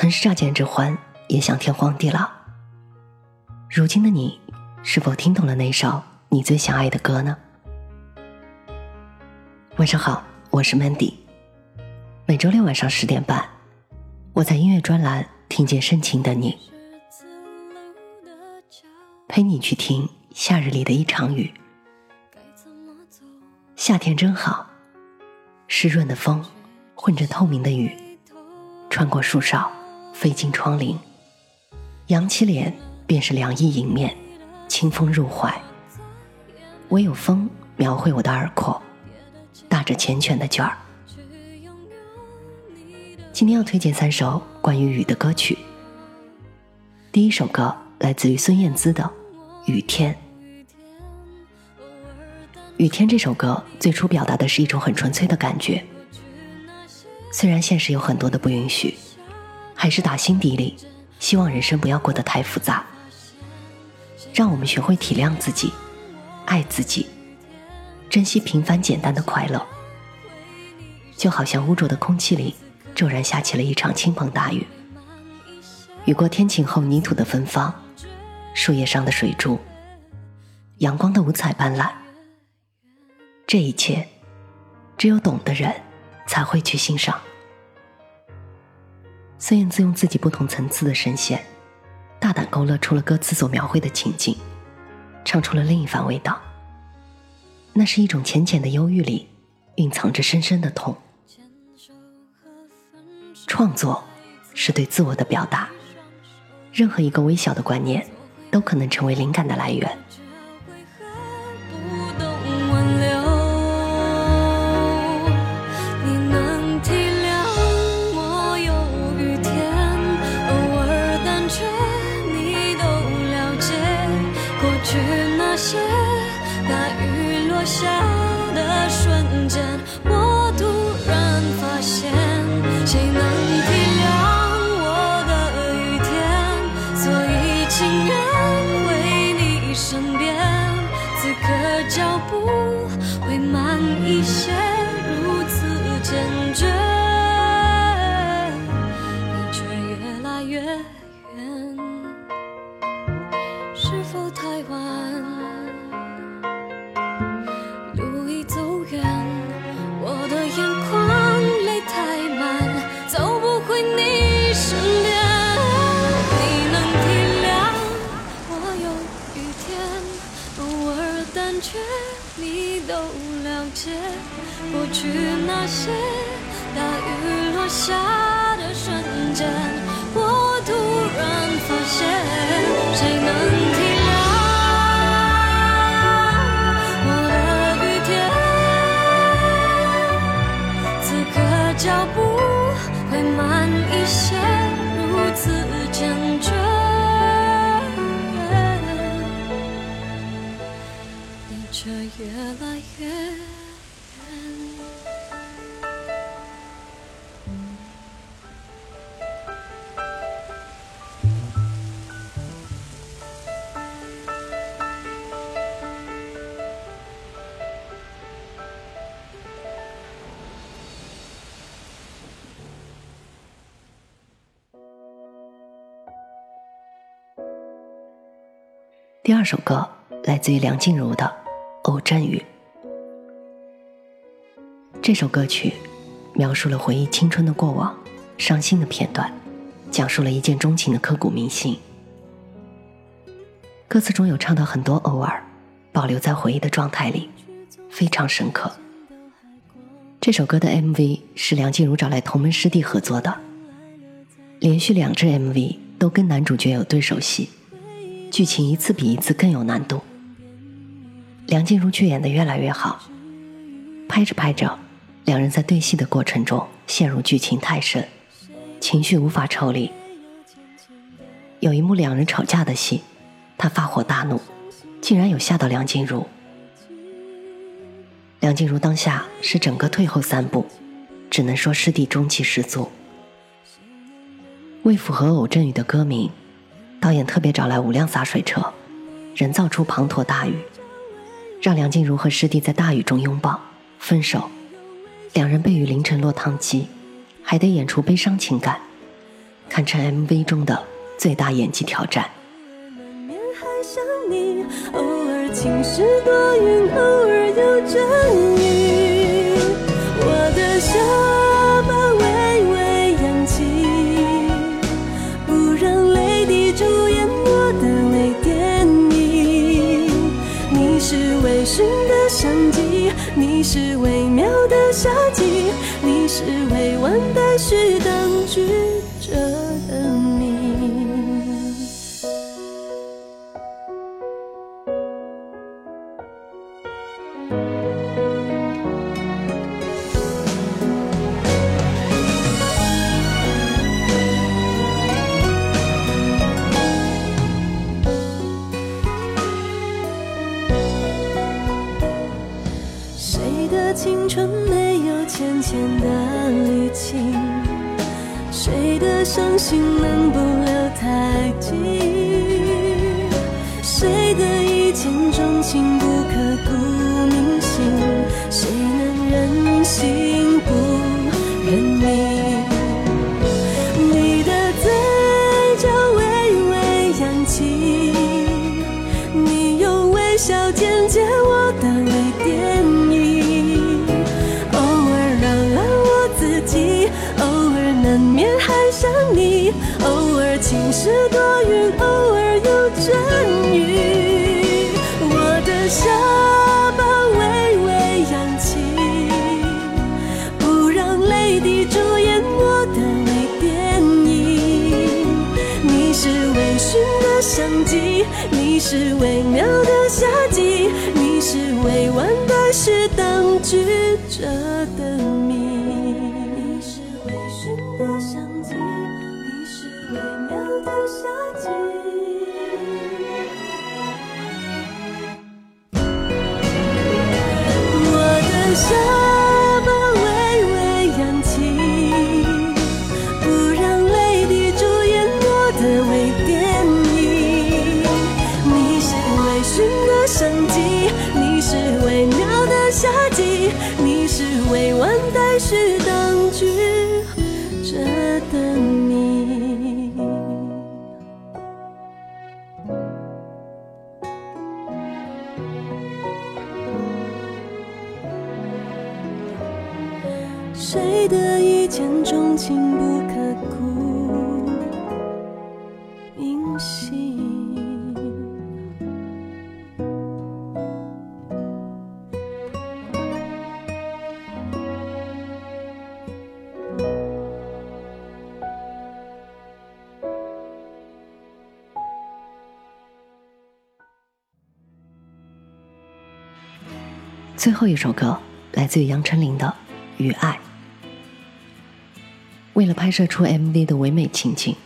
曾是乍见之欢，也想天荒地老。如今的你，是否听懂了那首你最想爱的歌呢？晚上好，我是 Mandy。每周六晚上十点半，我在音乐专栏听见深情的你，陪你去听夏日里的一场雨。夏天真好，湿润的风混着透明的雨，穿过树梢，飞进窗棂，扬起脸便是凉意迎面，清风入怀。唯有风描绘我的耳廓，打着缱绻的卷儿。今天要推荐三首关于雨的歌曲。第一首歌来自于孙燕姿的《雨天》。雨天这首歌最初表达的是一种很纯粹的感觉，虽然现实有很多的不允许，还是打心底里希望人生不要过得太复杂，让我们学会体谅自己，爱自己，珍惜平凡简单的快乐。就好像污浊的空气里骤然下起了一场倾盆大雨，雨过天晴后泥土的芬芳，树叶上的水珠，阳光的五彩斑斓。这一切，只有懂的人才会去欣赏。孙燕姿用自己不同层次的声线，大胆勾勒出了歌词所描绘的情景，唱出了另一番味道。那是一种浅浅的忧郁里，蕴藏着深深的痛。创作是对自我的表达，任何一个微小的观念，都可能成为灵感的来源。雨第二首歌来自于梁静茹的《偶阵雨》。这首歌曲描述了回忆青春的过往、伤心的片段，讲述了一见钟情的刻骨铭心。歌词中有唱到很多偶尔，保留在回忆的状态里，非常深刻。这首歌的 MV 是梁静茹找来同门师弟合作的，连续两支 MV 都跟男主角有对手戏。剧情一次比一次更有难度，梁静茹却演得越来越好。拍着拍着，两人在对戏的过程中陷入剧情太深，情绪无法抽离。有一幕两人吵架的戏，他发火大怒，竟然有吓到梁静茹。梁静茹当下是整个退后三步，只能说师弟中气十足。为符合偶阵雨的歌名。导演特别找来五辆洒水车，人造出滂沱大雨，让梁静茹和师弟在大雨中拥抱、分手，两人被雨淋成落汤鸡，还得演出悲伤情感，堪称 MV 中的最大演技挑战。偶尔晴时多云，偶尔有阵雨。你是微妙的夏季，你是未完待续当局者的谜。的青春没有浅浅的滤镜？谁的伤心能不留太迹？谁的一见钟情不刻骨铭心？谁能忍心不认命？的相机，你是微妙的夏季。我的下巴微微扬起，不让泪滴主演我的微电影。你是微醺的相机，你是微妙的夏季，你是未完待续当剧等最后一首歌来自于杨丞琳的《与爱》。为了拍摄出 MV 的唯美情景，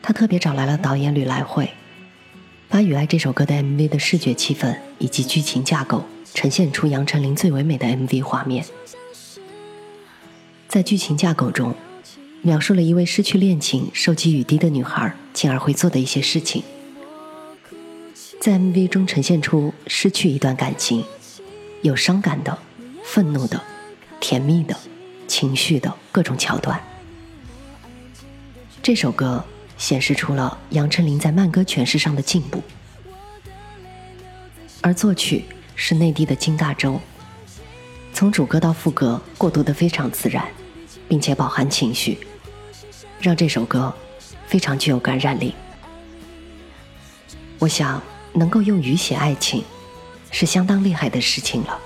他特别找来了导演吕来慧，把《与爱》这首歌的 MV 的视觉气氛以及剧情架构呈现出杨丞琳最唯美的 MV 画面。在剧情架构中，描述了一位失去恋情、受及雨滴的女孩，进而会做的一些事情。在 MV 中呈现出失去一段感情，有伤感的、愤怒的、甜蜜的、情绪的各种桥段。这首歌显示出了杨丞琳在慢歌诠释上的进步，而作曲是内地的金大洲。从主歌到副歌过渡的非常自然，并且饱含情绪，让这首歌非常具有感染力。我想，能够用雨写爱情，是相当厉害的事情了。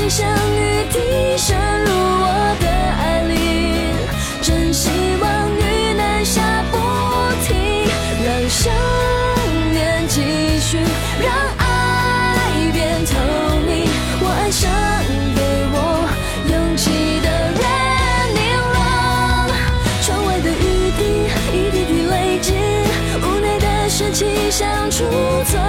的呼吸像雨滴渗入我的爱里，真希望雨能下不停，让想念继续，让爱变透明。我爱上给我勇气的人，你了。窗外的雨滴一滴滴累积，屋内的湿气像储存